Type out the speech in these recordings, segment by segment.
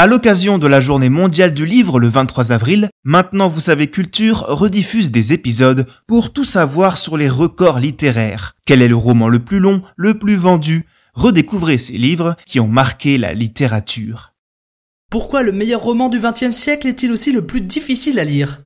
À l'occasion de la journée mondiale du livre le 23 avril, Maintenant vous savez Culture rediffuse des épisodes pour tout savoir sur les records littéraires. Quel est le roman le plus long, le plus vendu? Redécouvrez ces livres qui ont marqué la littérature. Pourquoi le meilleur roman du XXe siècle est-il aussi le plus difficile à lire?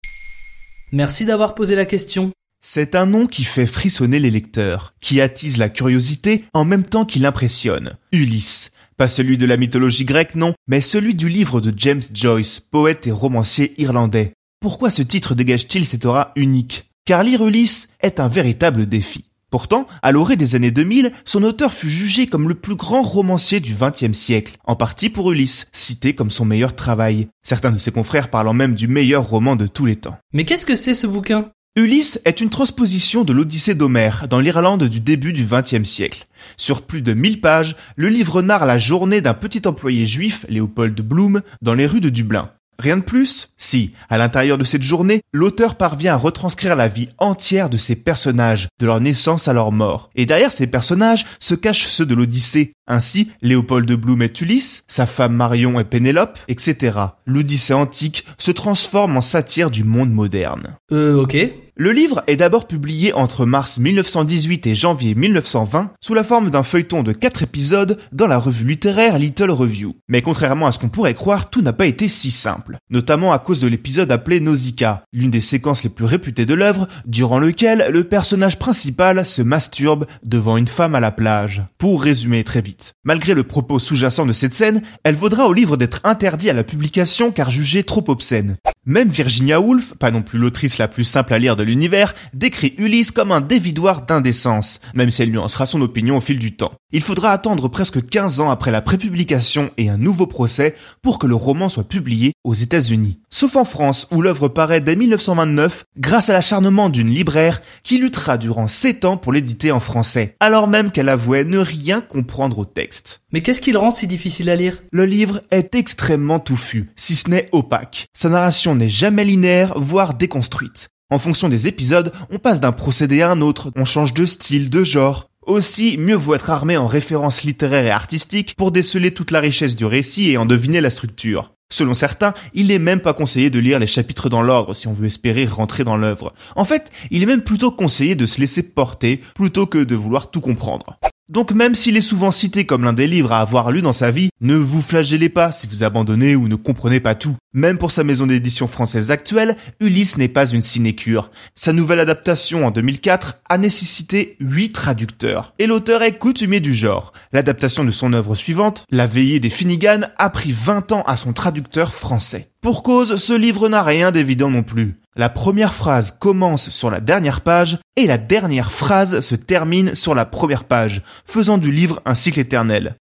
Merci d'avoir posé la question. C'est un nom qui fait frissonner les lecteurs, qui attise la curiosité en même temps qu'il impressionne. Ulysse, pas celui de la mythologie grecque, non, mais celui du livre de James Joyce, poète et romancier irlandais. Pourquoi ce titre dégage-t-il cette aura unique? Car lire Ulysse est un véritable défi. Pourtant, à l'orée des années 2000, son auteur fut jugé comme le plus grand romancier du XXe siècle, en partie pour Ulysse, cité comme son meilleur travail, certains de ses confrères parlant même du meilleur roman de tous les temps. Mais qu'est-ce que c'est ce bouquin? Ulysse est une transposition de l'Odyssée d'Homère dans l'Irlande du début du XXe siècle. Sur plus de 1000 pages, le livre narre la journée d'un petit employé juif, Léopold Bloom, dans les rues de Dublin. Rien de plus? Si, à l'intérieur de cette journée, l'auteur parvient à retranscrire la vie entière de ses personnages, de leur naissance à leur mort. Et derrière ces personnages se cachent ceux de l'Odyssée. Ainsi, Léopold Bloom est Ulysse, sa femme Marion est Pénélope, etc. L'Odyssée antique se transforme en satire du monde moderne. Euh, ok. Le livre est d'abord publié entre mars 1918 et janvier 1920 sous la forme d'un feuilleton de 4 épisodes dans la revue littéraire Little Review. Mais contrairement à ce qu'on pourrait croire, tout n'a pas été si simple. Notamment à cause de l'épisode appelé Nausicaa, l'une des séquences les plus réputées de l'œuvre, durant lequel le personnage principal se masturbe devant une femme à la plage. Pour résumer très Malgré le propos sous-jacent de cette scène, elle vaudra au livre d'être interdit à la publication car jugée trop obscène. Même Virginia Woolf, pas non plus l'autrice la plus simple à lire de l'univers, décrit Ulysse comme un dévidoir d'indécence, même si elle nuancera son opinion au fil du temps. Il faudra attendre presque 15 ans après la prépublication et un nouveau procès pour que le roman soit publié aux États-Unis. Sauf en France, où l'œuvre paraît dès 1929 grâce à l'acharnement d'une libraire qui luttera durant 7 ans pour l'éditer en français, alors même qu'elle avouait ne rien comprendre au texte. Mais qu'est-ce qui le rend si difficile à lire? Le livre est extrêmement touffu, si ce n'est opaque. Sa narration n'est jamais linéaire, voire déconstruite. En fonction des épisodes, on passe d'un procédé à un autre, on change de style, de genre. Aussi, mieux vaut être armé en références littéraires et artistiques pour déceler toute la richesse du récit et en deviner la structure. Selon certains, il n'est même pas conseillé de lire les chapitres dans l'ordre si on veut espérer rentrer dans l'œuvre. En fait, il est même plutôt conseillé de se laisser porter plutôt que de vouloir tout comprendre. Donc même s'il est souvent cité comme l'un des livres à avoir lu dans sa vie, ne vous flagellez pas si vous abandonnez ou ne comprenez pas tout. Même pour sa maison d'édition française actuelle, Ulysse n'est pas une sinécure. Sa nouvelle adaptation en 2004 a nécessité 8 traducteurs. Et l'auteur est coutumier du genre. L'adaptation de son œuvre suivante, La veillée des Finnegan, a pris 20 ans à son traducteur français. Pour cause, ce livre n'a rien d'évident non plus. La première phrase commence sur la dernière page et la dernière phrase se termine sur la première page, faisant du livre un cycle éternel.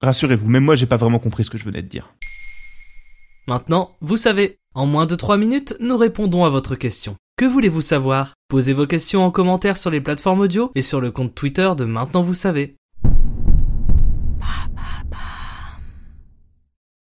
Rassurez-vous, même moi j'ai pas vraiment compris ce que je venais de dire. Maintenant, vous savez. En moins de 3 minutes, nous répondons à votre question. Que voulez-vous savoir? Posez vos questions en commentaire sur les plateformes audio et sur le compte Twitter de Maintenant vous savez. Papa.